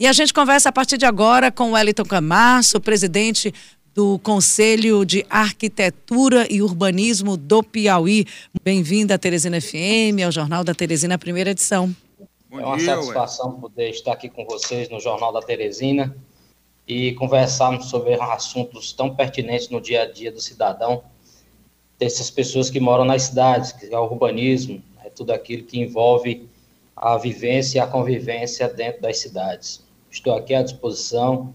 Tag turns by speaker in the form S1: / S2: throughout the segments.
S1: E a gente conversa a partir de agora com o Wellington Camasso, presidente do Conselho de Arquitetura e Urbanismo do Piauí. Bem-vinda à Teresina FM, ao Jornal da Teresina, primeira edição.
S2: Bom é uma dia, satisfação ué. poder estar aqui com vocês no Jornal da Teresina e conversarmos sobre assuntos tão pertinentes no dia a dia do cidadão, dessas pessoas que moram nas cidades, que é o urbanismo, é tudo aquilo que envolve a vivência e a convivência dentro das cidades. Estou aqui à disposição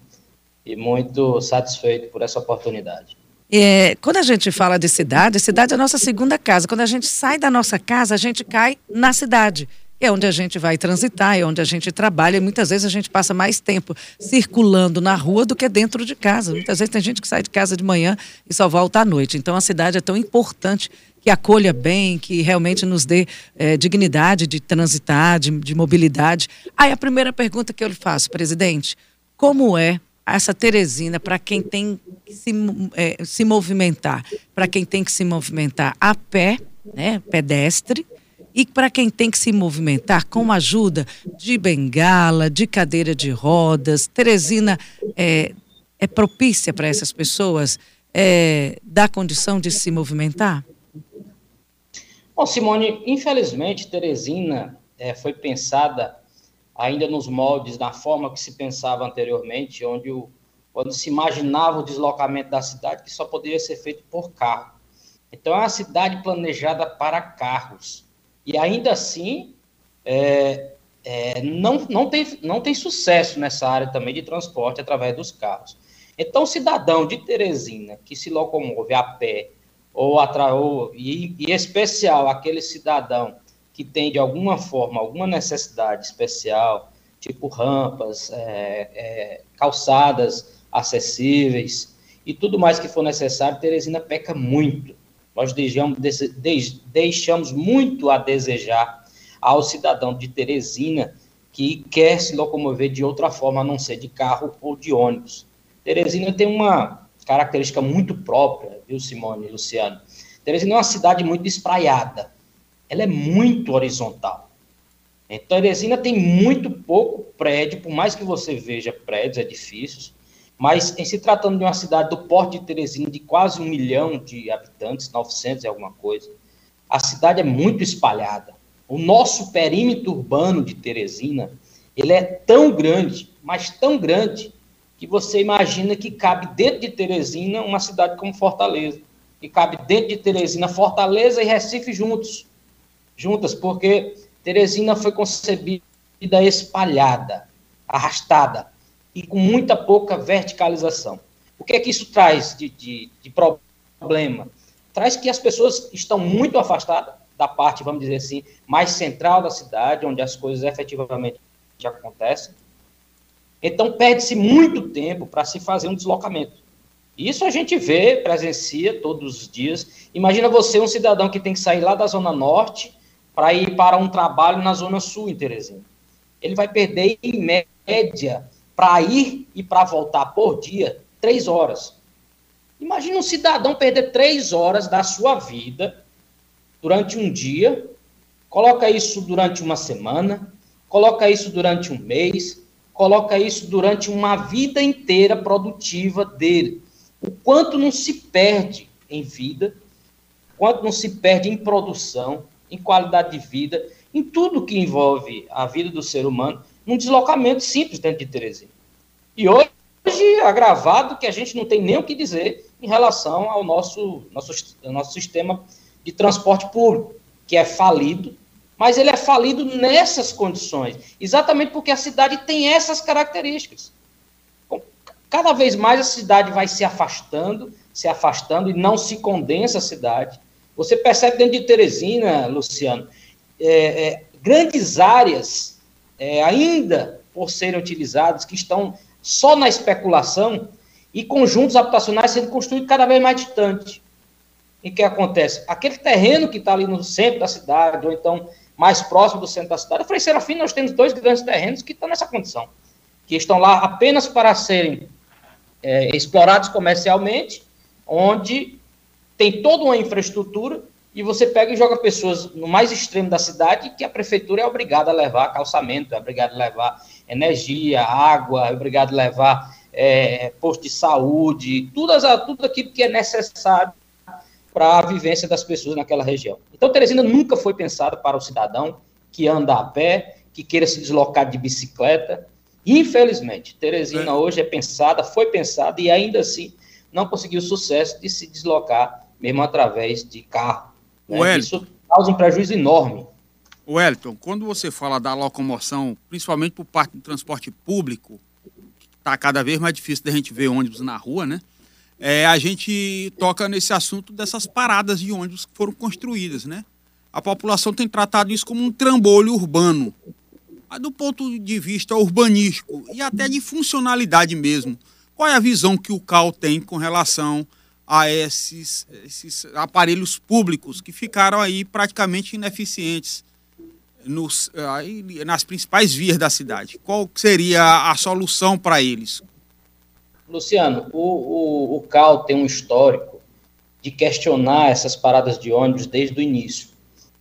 S2: e muito satisfeito por essa oportunidade.
S1: É, quando a gente fala de cidade, cidade é a nossa segunda casa. Quando a gente sai da nossa casa, a gente cai na cidade. É onde a gente vai transitar, é onde a gente trabalha. E muitas vezes a gente passa mais tempo circulando na rua do que dentro de casa. Muitas vezes tem gente que sai de casa de manhã e só volta à noite. Então a cidade é tão importante que acolha bem, que realmente nos dê é, dignidade de transitar, de, de mobilidade. Aí a primeira pergunta que eu lhe faço, presidente, como é essa Teresina para quem tem que se, é, se movimentar, para quem tem que se movimentar a pé, né, pedestre, e para quem tem que se movimentar com ajuda de bengala, de cadeira de rodas. Teresina é, é propícia para essas pessoas, é, dá condição de se movimentar?
S2: Bom, Simone, infelizmente, Teresina é, foi pensada ainda nos moldes, da forma que se pensava anteriormente, onde, o, onde se imaginava o deslocamento da cidade, que só poderia ser feito por carro. Então, é uma cidade planejada para carros. E ainda assim, é, é, não, não, tem, não tem sucesso nessa área também de transporte através dos carros. Então, o cidadão de Teresina que se locomove a pé, ou, atra, ou e, e especial aquele cidadão que tem de alguma forma alguma necessidade especial, tipo rampas, é, é, calçadas acessíveis e tudo mais que for necessário, Teresina peca muito. Nós deixamos, muito a desejar ao cidadão de Teresina que quer se locomover de outra forma, a não ser de carro ou de ônibus. Teresina tem uma característica muito própria, viu, Simone e Luciano? Teresina é uma cidade muito espraiada ela é muito horizontal. Então, Teresina tem muito pouco prédio, por mais que você veja prédios, edifícios, mas em se tratando de uma cidade do porte de Teresina de quase um milhão de habitantes, 900 e alguma coisa, a cidade é muito espalhada. O nosso perímetro urbano de Teresina, ele é tão grande, mas tão grande, que você imagina que cabe dentro de Teresina uma cidade como Fortaleza, que cabe dentro de Teresina Fortaleza e Recife juntos. Juntas, porque Teresina foi concebida espalhada, arrastada e com muita pouca verticalização. O que é que isso traz de, de, de problema? Traz que as pessoas estão muito afastadas da parte, vamos dizer assim, mais central da cidade, onde as coisas efetivamente acontecem. Então, perde-se muito tempo para se fazer um deslocamento. Isso a gente vê, presencia todos os dias. Imagina você, um cidadão que tem que sair lá da Zona Norte para ir para um trabalho na Zona Sul, em Teresina. Ele vai perder, em média, para ir e para voltar por dia, três horas. Imagina um cidadão perder três horas da sua vida durante um dia, coloca isso durante uma semana, coloca isso durante um mês, coloca isso durante uma vida inteira produtiva dele. O quanto não se perde em vida, quanto não se perde em produção, em qualidade de vida, em tudo que envolve a vida do ser humano, num deslocamento simples dentro de Teresina. E hoje, agravado, que a gente não tem nem o que dizer em relação ao nosso, nosso, nosso sistema de transporte público, que é falido, mas ele é falido nessas condições, exatamente porque a cidade tem essas características. Cada vez mais a cidade vai se afastando, se afastando e não se condensa a cidade. Você percebe dentro de Teresina, Luciano, é, é, grandes áreas é, ainda por serem utilizadas, que estão só na especulação, e conjuntos habitacionais sendo construídos cada vez mais distante. E o que acontece? Aquele terreno que está ali no centro da cidade, ou então mais próximo do centro da cidade, eu falei, Serafim, nós temos dois grandes terrenos que estão nessa condição, que estão lá apenas para serem é, explorados comercialmente, onde tem toda uma infraestrutura e você pega e joga pessoas no mais extremo da cidade que a prefeitura é obrigada a levar calçamento, é obrigada a levar energia, água, é obrigado a levar é, posto de saúde, tudo, tudo aquilo que é necessário para a vivência das pessoas naquela região. Então, Teresina nunca foi pensada para o cidadão que anda a pé, que queira se deslocar de bicicleta. Infelizmente, Teresina é. hoje é pensada, foi pensada e ainda assim não conseguiu o sucesso de se deslocar mesmo através de carro. Né? Isso causa um prejuízo enorme.
S3: Wellington, quando você fala da locomoção, principalmente por parte do transporte público, está cada vez mais difícil da gente ver ônibus na rua, né? É, a gente toca nesse assunto dessas paradas de ônibus que foram construídas, né? A população tem tratado isso como um trambolho urbano. Mas do ponto de vista urbanístico e até de funcionalidade mesmo, qual é a visão que o CAL tem com relação a esses, esses aparelhos públicos que ficaram aí praticamente ineficientes nos, aí, nas principais vias da cidade? Qual seria a solução para eles?
S2: Luciano, o, o, o CAL tem um histórico de questionar essas paradas de ônibus desde o início.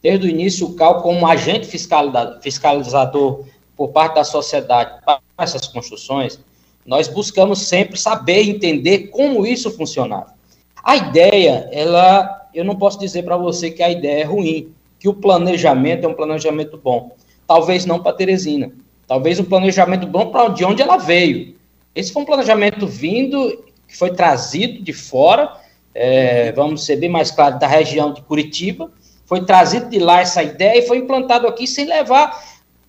S2: Desde o início, o CAL, como agente fiscalizador por parte da sociedade para essas construções, nós buscamos sempre saber entender como isso funcionava. A ideia, ela, eu não posso dizer para você que a ideia é ruim, que o planejamento é um planejamento bom. Talvez não para Teresina. Talvez um planejamento bom para de onde ela veio. Esse foi um planejamento vindo, que foi trazido de fora, é, vamos ser bem mais claro, da região de Curitiba. Foi trazido de lá essa ideia e foi implantado aqui sem levar,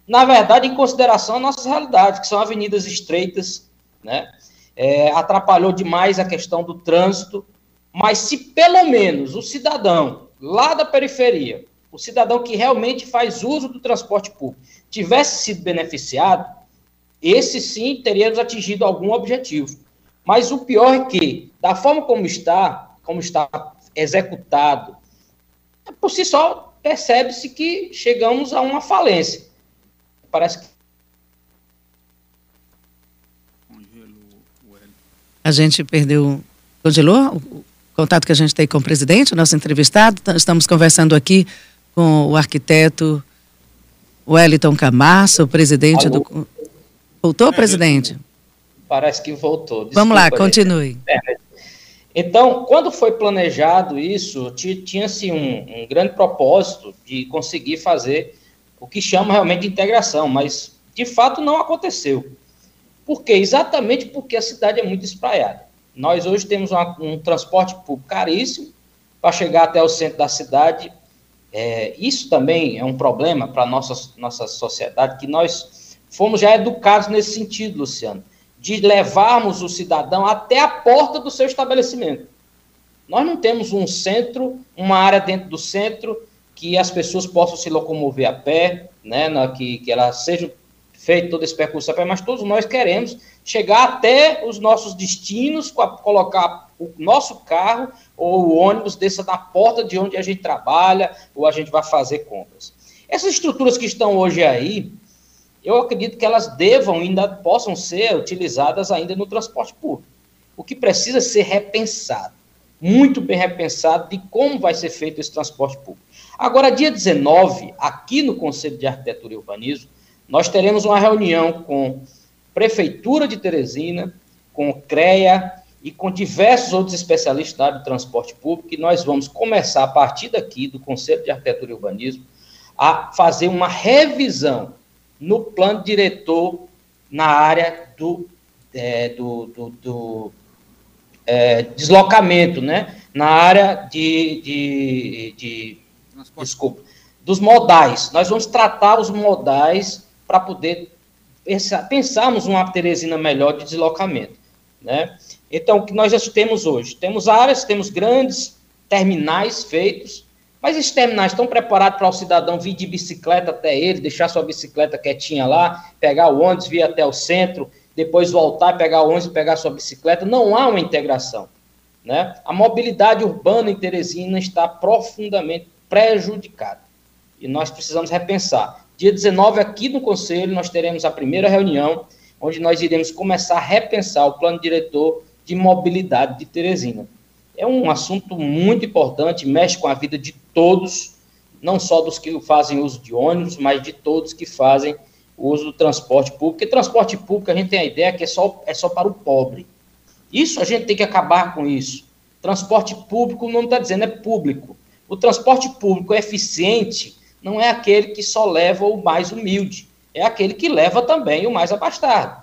S2: na verdade, em consideração nossas realidades, que são avenidas estreitas, né? É, atrapalhou demais a questão do trânsito, mas se pelo menos o cidadão lá da periferia, o cidadão que realmente faz uso do transporte público, tivesse sido beneficiado, esse sim teríamos atingido algum objetivo. Mas o pior é que, da forma como está, como está executado, por si só percebe-se que chegamos a uma falência. Parece que
S1: a gente perdeu, congelou contato que a gente tem com o presidente, o nosso entrevistado. Estamos conversando aqui com o arquiteto Wellington Camasso, presidente Alô? do. Voltou, é, presidente?
S2: Parece que voltou.
S1: Desculpa, Vamos lá, continue. É.
S2: Então, quando foi planejado isso, tinha-se um, um grande propósito de conseguir fazer o que chama realmente de integração, mas de fato não aconteceu. Por quê? Exatamente porque a cidade é muito espraiada. Nós hoje temos uma, um transporte público caríssimo para chegar até o centro da cidade. É, isso também é um problema para a nossa, nossa sociedade, que nós fomos já educados nesse sentido, Luciano, de levarmos o cidadão até a porta do seu estabelecimento. Nós não temos um centro, uma área dentro do centro que as pessoas possam se locomover a pé, né, que, que ela seja feito todo esse percurso a pé, mas todos nós queremos chegar até os nossos destinos, colocar o nosso carro ou o ônibus desça na porta de onde a gente trabalha ou a gente vai fazer compras. Essas estruturas que estão hoje aí, eu acredito que elas devam ainda possam ser utilizadas ainda no transporte público. O que precisa ser repensado, muito bem repensado de como vai ser feito esse transporte público. Agora, dia 19, aqui no Conselho de Arquitetura e Urbanismo, nós teremos uma reunião com Prefeitura de Teresina, com o CREA e com diversos outros especialistas da área do transporte público, e nós vamos começar, a partir daqui, do Conselho de Arquitetura e Urbanismo, a fazer uma revisão no plano diretor na área do, é, do, do, do é, deslocamento, né? na área de, de, de desculpa, dos modais. Nós vamos tratar os modais para poder pensar, pensarmos uma Teresina melhor de deslocamento. Né? Então, o que nós já temos hoje? Temos áreas, temos grandes terminais feitos, mas esses terminais estão preparados para o cidadão vir de bicicleta até ele, deixar sua bicicleta quietinha lá, pegar o ônibus, vir até o centro, depois voltar, pegar o ônibus e pegar sua bicicleta. Não há uma integração. Né? A mobilidade urbana em Teresina está profundamente prejudicada. E nós precisamos repensar. Dia 19, aqui no Conselho, nós teremos a primeira reunião, onde nós iremos começar a repensar o plano diretor de mobilidade de Teresina. É um assunto muito importante, mexe com a vida de todos, não só dos que fazem uso de ônibus, mas de todos que fazem uso do transporte público, porque transporte público a gente tem a ideia que é só, é só para o pobre. Isso a gente tem que acabar com isso. Transporte público não está dizendo é público. O transporte público eficiente não é aquele que só leva o mais humilde, é aquele que leva também o mais abastado.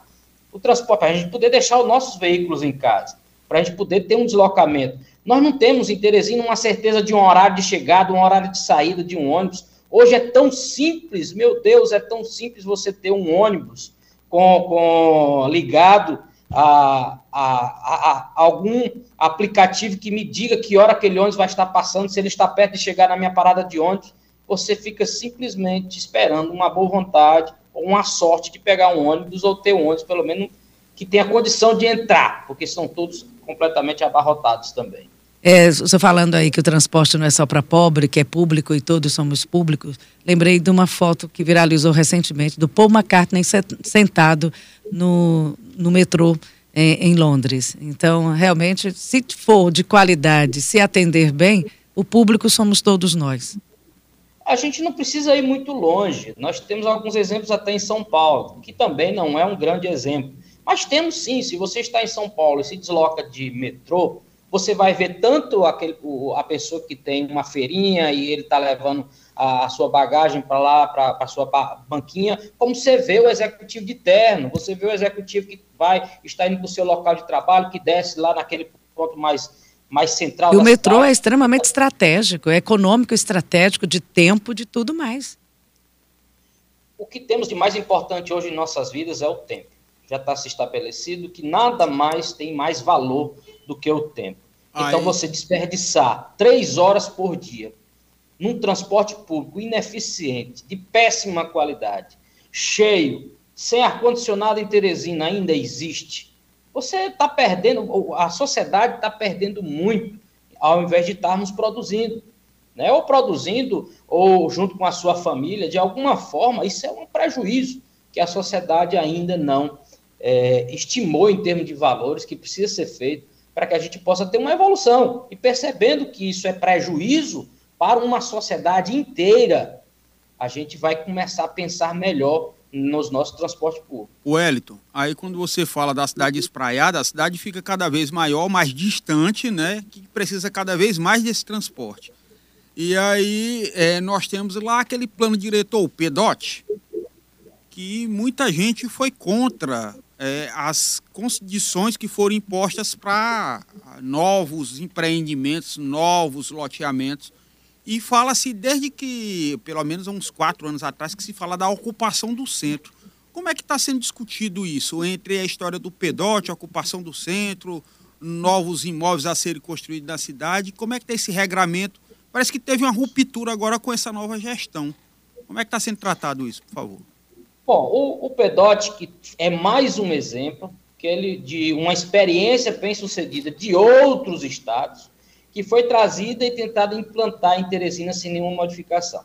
S2: O transporte, para a gente poder deixar os nossos veículos em casa, para a gente poder ter um deslocamento. Nós não temos em Teresina uma certeza de um horário de chegada, um horário de saída de um ônibus. Hoje é tão simples, meu Deus, é tão simples você ter um ônibus com, com ligado a, a, a, a, algum aplicativo que me diga que hora aquele ônibus vai estar passando, se ele está perto de chegar na minha parada de ônibus, você fica simplesmente esperando uma boa vontade ou uma sorte de pegar um ônibus ou ter um ônibus, pelo menos, que tenha condição de entrar, porque são todos completamente abarrotados também.
S1: É, você falando aí que o transporte não é só para pobre, que é público e todos somos públicos, lembrei de uma foto que viralizou recentemente do Paul McCartney sentado no, no metrô em, em Londres. Então, realmente, se for de qualidade, se atender bem, o público somos todos nós.
S2: A gente não precisa ir muito longe. Nós temos alguns exemplos até em São Paulo, que também não é um grande exemplo. Mas temos sim, se você está em São Paulo e se desloca de metrô, você vai ver tanto aquele, a pessoa que tem uma feirinha e ele está levando a, sua bagagem para lá, para a sua banquinha, como você vê o executivo de terno, você vê o executivo que vai estar indo para o seu local de trabalho, que desce lá naquele ponto mais, mais central.
S1: E o metrô cidade. é extremamente estratégico, é econômico, estratégico, de tempo, de tudo mais.
S2: O que temos de mais importante hoje em nossas vidas é o tempo. Já está se estabelecido que nada mais tem mais valor do que o tempo. Então, Aí. você desperdiçar três horas por dia num transporte público ineficiente, de péssima qualidade, cheio, sem ar-condicionado em Teresina ainda existe, você está perdendo, a sociedade está perdendo muito, ao invés de estarmos produzindo. Né? Ou produzindo, ou junto com a sua família, de alguma forma, isso é um prejuízo que a sociedade ainda não é, estimou em termos de valores, que precisa ser feito para que a gente possa ter uma evolução. E percebendo que isso é prejuízo para uma sociedade inteira, a gente vai começar a pensar melhor nos nossos transportes públicos.
S3: Wellington, aí quando você fala da cidade espraiada, a cidade fica cada vez maior, mais distante, né? Que precisa cada vez mais desse transporte. E aí é, nós temos lá aquele plano diretor, o PEDOT, que muita gente foi contra é, as condições que foram impostas para novos empreendimentos, novos loteamentos. E fala-se desde que, pelo menos há uns quatro anos atrás, que se fala da ocupação do centro. Como é que está sendo discutido isso entre a história do pedote, a ocupação do centro, novos imóveis a serem construídos na cidade? Como é que está esse regramento? Parece que teve uma ruptura agora com essa nova gestão. Como é que está sendo tratado isso, por favor?
S2: Bom, o, o Pedote, que é mais um exemplo que ele, de uma experiência bem-sucedida de outros estados, que foi trazida e tentada implantar em Teresina sem nenhuma modificação.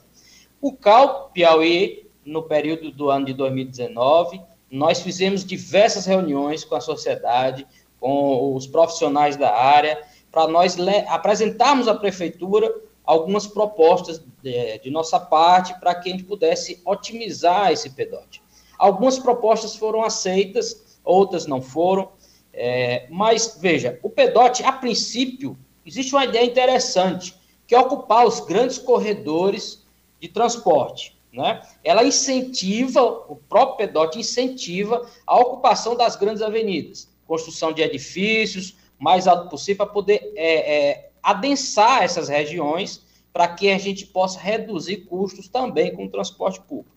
S2: O CAL Piauí, no período do ano de 2019, nós fizemos diversas reuniões com a sociedade, com os profissionais da área, para nós apresentarmos à prefeitura algumas propostas de, de nossa parte para que a gente pudesse otimizar esse PEDOT. Algumas propostas foram aceitas, outras não foram, é, mas veja, o PEDOT, a princípio, existe uma ideia interessante, que é ocupar os grandes corredores de transporte. Né? Ela incentiva, o próprio PEDOT incentiva a ocupação das grandes avenidas, construção de edifícios, mais alto possível, para poder é, é, adensar essas regiões para que a gente possa reduzir custos também com o transporte público.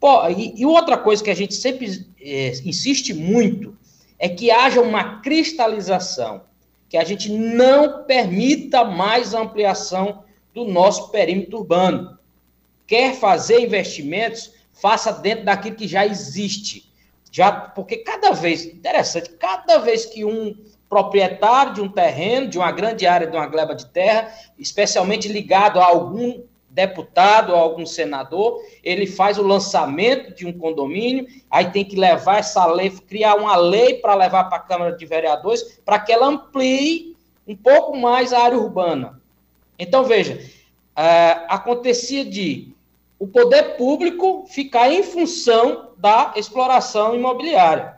S2: Pô, e, e, outra coisa que a gente sempre é, insiste muito é que haja uma cristalização, que a gente não permita mais ampliação do nosso perímetro urbano. Quer fazer investimentos, faça dentro daquilo que já existe. Já, porque cada vez, interessante, cada vez que um proprietário de um terreno, de uma grande área, de uma gleba de terra, especialmente ligado a algum deputado ou algum senador, ele faz o lançamento de um condomínio, aí tem que levar essa lei, criar uma lei para levar para a Câmara de Vereadores, para que ela amplie um pouco mais a área urbana. Então, veja, uh, acontecia de o poder público ficar em função da exploração imobiliária.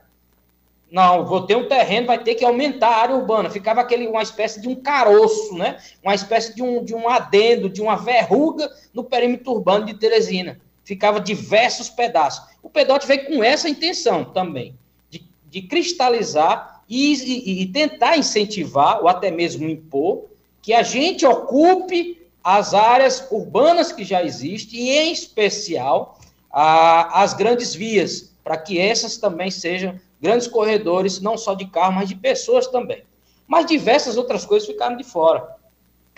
S2: Não, vou ter um terreno, vai ter que aumentar a área urbana. Ficava aquele, uma espécie de um caroço, né? Uma espécie de um, de um adendo, de uma verruga no perímetro urbano de Teresina. Ficava diversos pedaços. O Pedote veio com essa intenção também, de, de cristalizar e, e, e tentar incentivar, ou até mesmo impor, que a gente ocupe as áreas urbanas que já existem, e em especial a, as grandes vias, para que essas também sejam grandes corredores, não só de carro, mas de pessoas também. Mas diversas outras coisas ficaram de fora.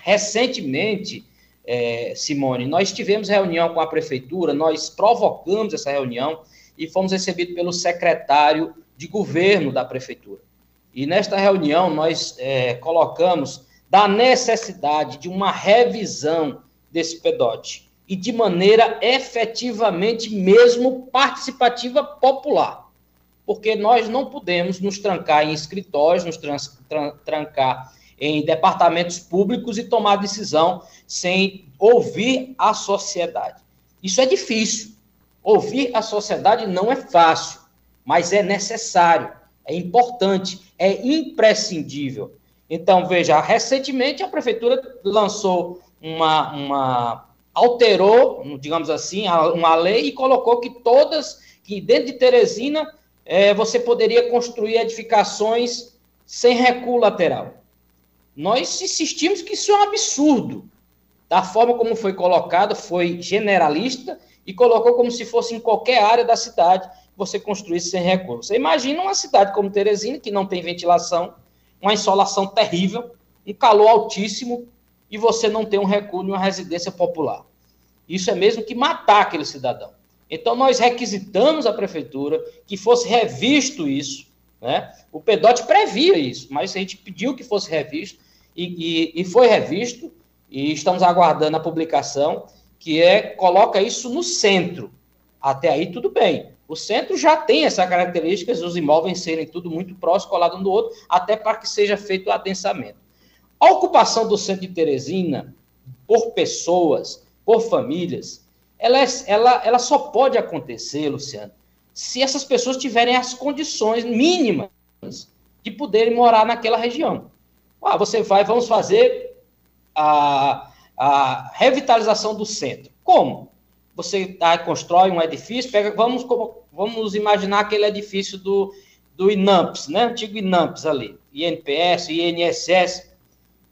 S2: Recentemente, é, Simone, nós tivemos reunião com a prefeitura, nós provocamos essa reunião e fomos recebidos pelo secretário de governo da prefeitura. E nesta reunião nós é, colocamos da necessidade de uma revisão desse PEDOT e de maneira efetivamente mesmo participativa popular porque nós não podemos nos trancar em escritórios, nos trancar em departamentos públicos e tomar decisão sem ouvir a sociedade. Isso é difícil. Ouvir a sociedade não é fácil, mas é necessário, é importante, é imprescindível. Então, veja, recentemente a prefeitura lançou uma, uma alterou, digamos assim, uma lei e colocou que todas, que dentro de Teresina, é, você poderia construir edificações sem recuo lateral. Nós insistimos que isso é um absurdo. Da forma como foi colocado, foi generalista e colocou como se fosse em qualquer área da cidade você construísse sem recuo. Você imagina uma cidade como Teresina, que não tem ventilação, uma insolação terrível, um calor altíssimo, e você não tem um recuo em uma residência popular. Isso é mesmo que matar aquele cidadão. Então, nós requisitamos à prefeitura que fosse revisto isso. Né? O PEDOT previa isso, mas a gente pediu que fosse revisto e, e, e foi revisto, e estamos aguardando a publicação, que é coloca isso no centro. Até aí, tudo bem. O centro já tem essa característica, os imóveis serem tudo muito próximo, colado um do outro, até para que seja feito o adensamento. A ocupação do centro de Teresina por pessoas, por famílias, ela, é, ela, ela só pode acontecer, Luciano, se essas pessoas tiverem as condições mínimas de poderem morar naquela região. Ah, você vai, vamos fazer a, a revitalização do centro. Como? Você ah, constrói um edifício, pega, vamos, vamos imaginar aquele edifício do, do INAMPS, né? Antigo INAMPS ali, INPS, INSS,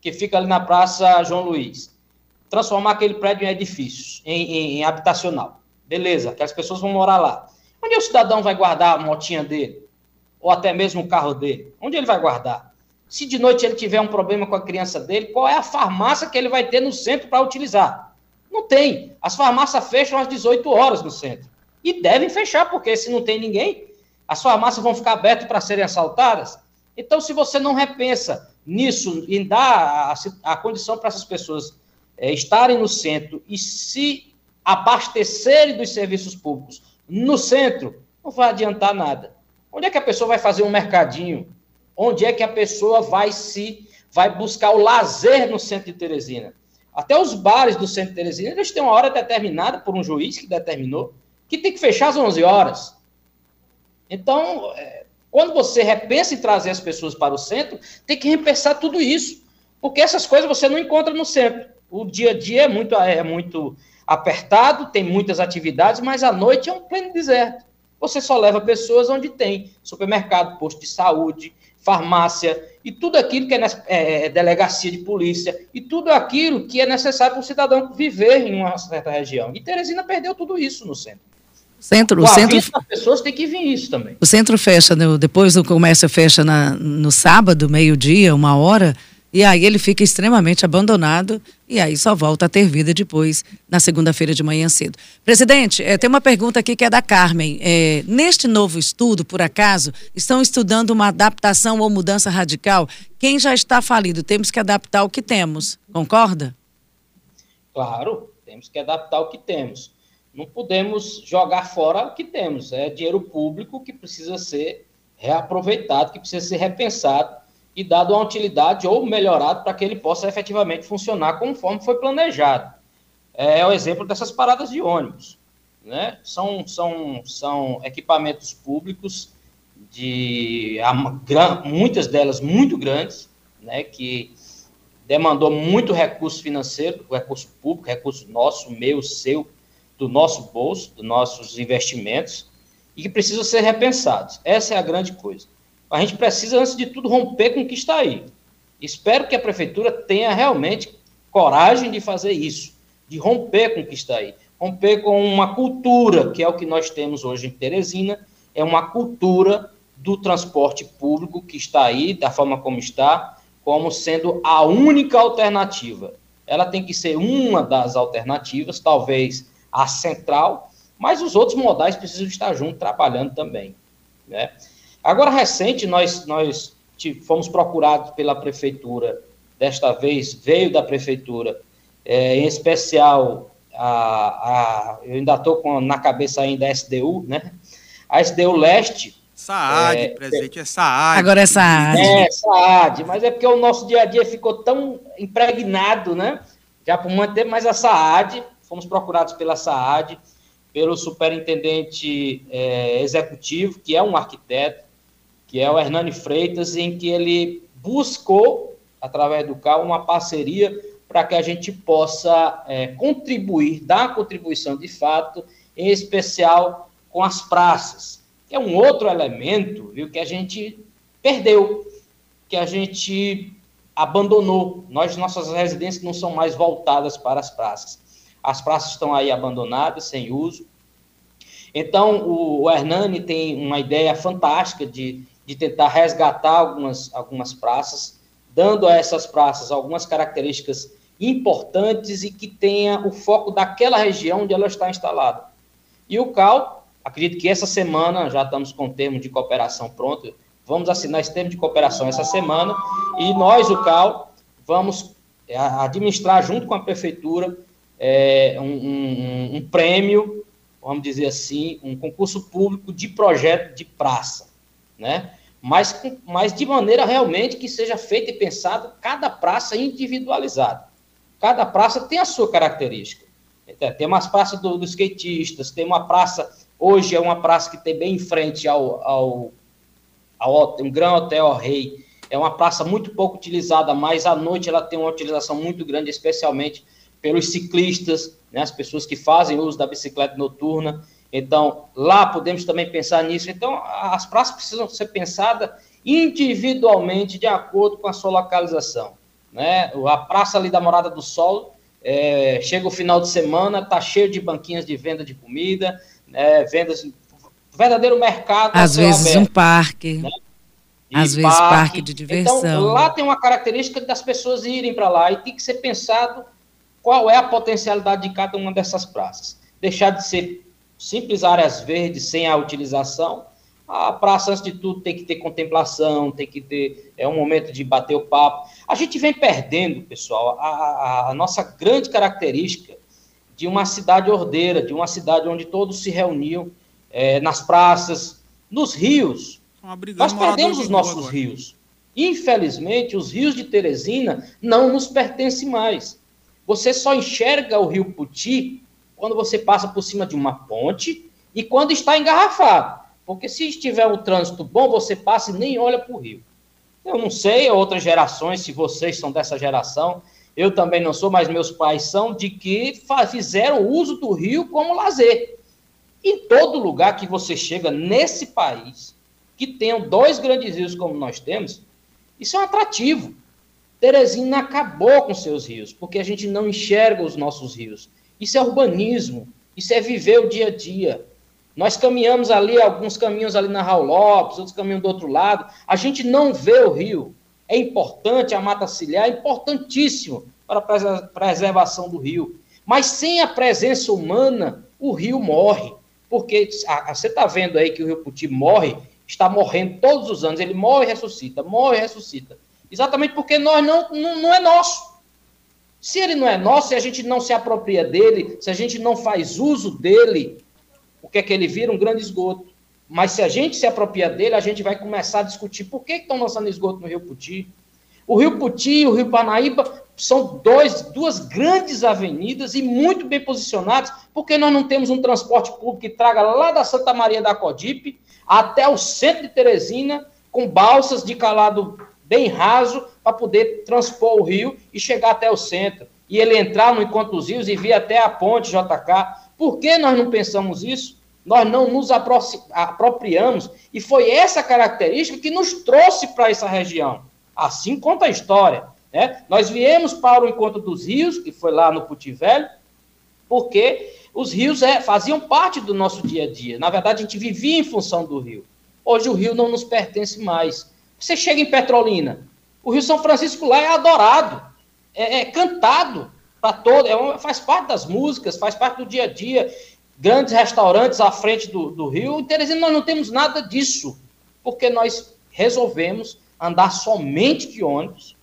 S2: que fica ali na Praça João Luiz transformar aquele prédio em edifícios, em, em, em habitacional. Beleza, que as pessoas vão morar lá. Onde o cidadão vai guardar a motinha dele? Ou até mesmo o carro dele? Onde ele vai guardar? Se de noite ele tiver um problema com a criança dele, qual é a farmácia que ele vai ter no centro para utilizar? Não tem. As farmácias fecham às 18 horas no centro. E devem fechar, porque se não tem ninguém, as farmácias vão ficar abertas para serem assaltadas. Então, se você não repensa nisso, em dar a, a condição para essas pessoas é, estarem no centro e se abastecerem dos serviços públicos no centro, não vai adiantar nada. Onde é que a pessoa vai fazer um mercadinho? Onde é que a pessoa vai se vai buscar o lazer no centro de Teresina? Até os bares do centro de Teresina, eles têm uma hora determinada por um juiz que determinou que tem que fechar às 11 horas. Então, é, quando você repensa em trazer as pessoas para o centro, tem que repensar tudo isso. Porque essas coisas você não encontra no centro. O dia a dia é muito, é muito apertado, tem muitas atividades, mas a noite é um pleno deserto. Você só leva pessoas onde tem supermercado, posto de saúde, farmácia e tudo aquilo que é, é, é delegacia de polícia e tudo aquilo que é necessário para o cidadão viver em uma certa região. E Teresina perdeu tudo isso no centro.
S1: Centro, o centro,
S2: as pessoas têm que vir isso também.
S1: O centro fecha, depois o comércio fecha na, no sábado, meio-dia, uma hora. E aí ele fica extremamente abandonado e aí só volta a ter vida depois, na segunda-feira de manhã cedo. Presidente, é, tem uma pergunta aqui que é da Carmen. É, neste novo estudo, por acaso, estão estudando uma adaptação ou mudança radical? Quem já está falido, temos que adaptar o que temos. Concorda?
S2: Claro, temos que adaptar o que temos. Não podemos jogar fora o que temos. É dinheiro público que precisa ser reaproveitado, que precisa ser repensado e dado uma utilidade ou melhorado para que ele possa efetivamente funcionar conforme foi planejado. é o exemplo dessas paradas de ônibus. Né? São, são, são equipamentos públicos de muitas delas muito grandes, né, que demandou muito recurso financeiro, recurso público, recurso nosso, meu, seu, do nosso bolso, dos nossos investimentos, e que precisam ser repensados. Essa é a grande coisa. A gente precisa, antes de tudo, romper com o que está aí. Espero que a prefeitura tenha realmente coragem de fazer isso, de romper com o que está aí. Romper com uma cultura, que é o que nós temos hoje em Teresina, é uma cultura do transporte público que está aí, da forma como está, como sendo a única alternativa. Ela tem que ser uma das alternativas, talvez a central, mas os outros modais precisam estar juntos, trabalhando também. Né? Agora, recente, nós, nós fomos procurados pela prefeitura, desta vez veio da prefeitura, é, em especial, a, a, eu ainda estou na cabeça ainda a SDU, né? A SDU Leste,
S3: Saad, é, presidente, é Saad.
S1: Agora é Saad.
S2: É, Saad, mas é porque o nosso dia a dia ficou tão impregnado, né? Já por muito tempo, mas a Saad, fomos procurados pela Saad, pelo superintendente é, executivo, que é um arquiteto, que é o Hernani Freitas, em que ele buscou, através do CAL, uma parceria para que a gente possa é, contribuir, dar contribuição de fato, em especial com as praças que é um outro elemento viu, que a gente perdeu, que a gente abandonou. Nós, nossas residências não são mais voltadas para as praças. As praças estão aí abandonadas, sem uso. Então, o, o Hernani tem uma ideia fantástica de, de tentar resgatar algumas, algumas praças, dando a essas praças algumas características importantes e que tenha o foco daquela região onde ela está instalada. E o CAL Acredito que essa semana já estamos com o termo de cooperação pronto. Vamos assinar esse termo de cooperação essa semana e nós, o CAL, vamos é, administrar junto com a prefeitura é, um, um, um, prêmio, vamos dizer assim, um concurso público de projeto de praça, né? Mas, mas de maneira realmente que seja feita e pensado cada praça individualizada. Cada praça tem a sua característica. Tem umas praças do, dos skatistas, tem uma praça Hoje é uma praça que tem bem em frente ao, ao, ao um Gran Hotel Rei. É uma praça muito pouco utilizada, mas à noite ela tem uma utilização muito grande, especialmente pelos ciclistas, né, as pessoas que fazem uso da bicicleta noturna. Então, lá podemos também pensar nisso. Então, as praças precisam ser pensadas individualmente de acordo com a sua localização. Né? A praça ali da Morada do Sol, é, chega o final de semana, está cheio de banquinhas de venda de comida, né, vendas, verdadeiro mercado.
S1: Às vezes aberto, um parque. Né? Às vezes parque. parque de diversão.
S2: Então, lá tem uma característica das pessoas irem para lá e tem que ser pensado qual é a potencialidade de cada uma dessas praças. Deixar de ser simples áreas verdes sem a utilização. A praça, antes de tudo, tem que ter contemplação, tem que ter é um momento de bater o papo. A gente vem perdendo, pessoal, a, a, a nossa grande característica de uma cidade ordeira, de uma cidade onde todos se reuniam é, nas praças, nos rios. Nós perdemos os nossos agora. rios. Infelizmente, os rios de Teresina não nos pertencem mais. Você só enxerga o rio Puti quando você passa por cima de uma ponte e quando está engarrafado. Porque se estiver um trânsito bom, você passa e nem olha para o rio. Eu não sei, outras gerações, se vocês são dessa geração, eu também não sou, mas meus pais são, de que fizeram uso do rio como lazer. Em todo lugar que você chega nesse país, que tenham dois grandes rios como nós temos, isso é um atrativo. Teresina acabou com seus rios, porque a gente não enxerga os nossos rios. Isso é urbanismo, isso é viver o dia a dia. Nós caminhamos ali, alguns caminhos ali na Raul Lopes, outros caminhos do outro lado, a gente não vê o rio é importante, a mata ciliar é importantíssimo para a preservação do rio. Mas sem a presença humana, o rio morre. Porque você está vendo aí que o rio Puti morre, está morrendo todos os anos. Ele morre e ressuscita, morre e ressuscita. Exatamente porque nós não, não, não é nosso. Se ele não é nosso, se a gente não se apropria dele, se a gente não faz uso dele, o que é que ele vira? Um grande esgoto. Mas se a gente se apropriar dele, a gente vai começar a discutir por que estão lançando esgoto no Rio Puti. O Rio Puti e o Rio Panaíba são dois, duas grandes avenidas e muito bem posicionadas, porque nós não temos um transporte público que traga lá da Santa Maria da Codipe até o centro de Teresina, com balsas de calado bem raso, para poder transpor o rio e chegar até o centro. E ele entrar no Encontro dos Rios e vir até a ponte JK. Por que nós não pensamos isso? Nós não nos apropriamos, e foi essa característica que nos trouxe para essa região. Assim conta a história. Né? Nós viemos para o Encontro dos Rios, que foi lá no Puti porque os rios é, faziam parte do nosso dia a dia. Na verdade, a gente vivia em função do rio. Hoje o rio não nos pertence mais. Você chega em Petrolina, o Rio São Francisco lá é adorado, é, é cantado para todo, é faz parte das músicas, faz parte do dia a dia. Grandes restaurantes à frente do, do rio. Em Teresina nós não temos nada disso, porque nós resolvemos andar somente de ônibus,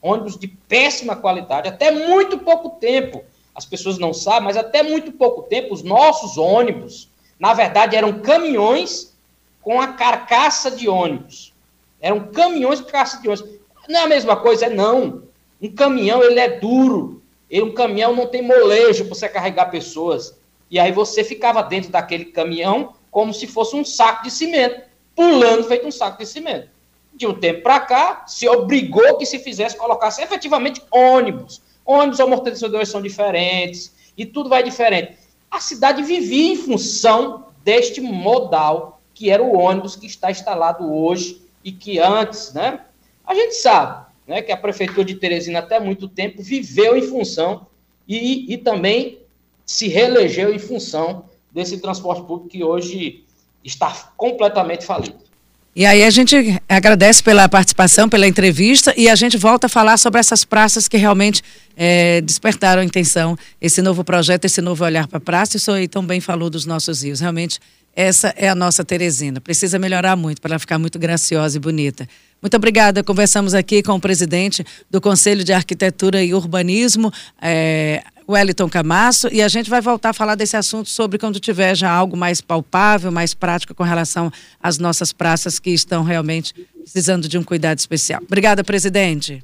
S2: ônibus de péssima qualidade, até muito pouco tempo. As pessoas não sabem, mas até muito pouco tempo, os nossos ônibus, na verdade, eram caminhões com a carcaça de ônibus. Eram caminhões com carcaça de ônibus. Não é a mesma coisa, é não. Um caminhão, ele é duro. E um caminhão não tem molejo para você carregar pessoas. E aí você ficava dentro daquele caminhão como se fosse um saco de cimento, pulando feito um saco de cimento de um tempo para cá, se obrigou que se fizesse, colocasse efetivamente ônibus. Ônibus amortecedores são diferentes e tudo vai diferente. A cidade vivia em função deste modal que era o ônibus que está instalado hoje e que antes, né? A gente sabe, né, que a prefeitura de Teresina até muito tempo viveu em função e, e também se reelegeu em função desse transporte público que hoje está completamente falido.
S1: E aí a gente agradece pela participação, pela entrevista e a gente volta a falar sobre essas praças que realmente é, despertaram a intenção, esse novo projeto, esse novo olhar para a praça. Isso aí também falou dos nossos rios. Realmente, essa é a nossa Teresina. Precisa melhorar muito para ela ficar muito graciosa e bonita. Muito obrigada. Conversamos aqui com o presidente do Conselho de Arquitetura e Urbanismo, é, Wellington Camasso, e a gente vai voltar a falar desse assunto sobre quando tiver já algo mais palpável, mais prático com relação às nossas praças que estão realmente precisando de um cuidado especial. Obrigada, presidente.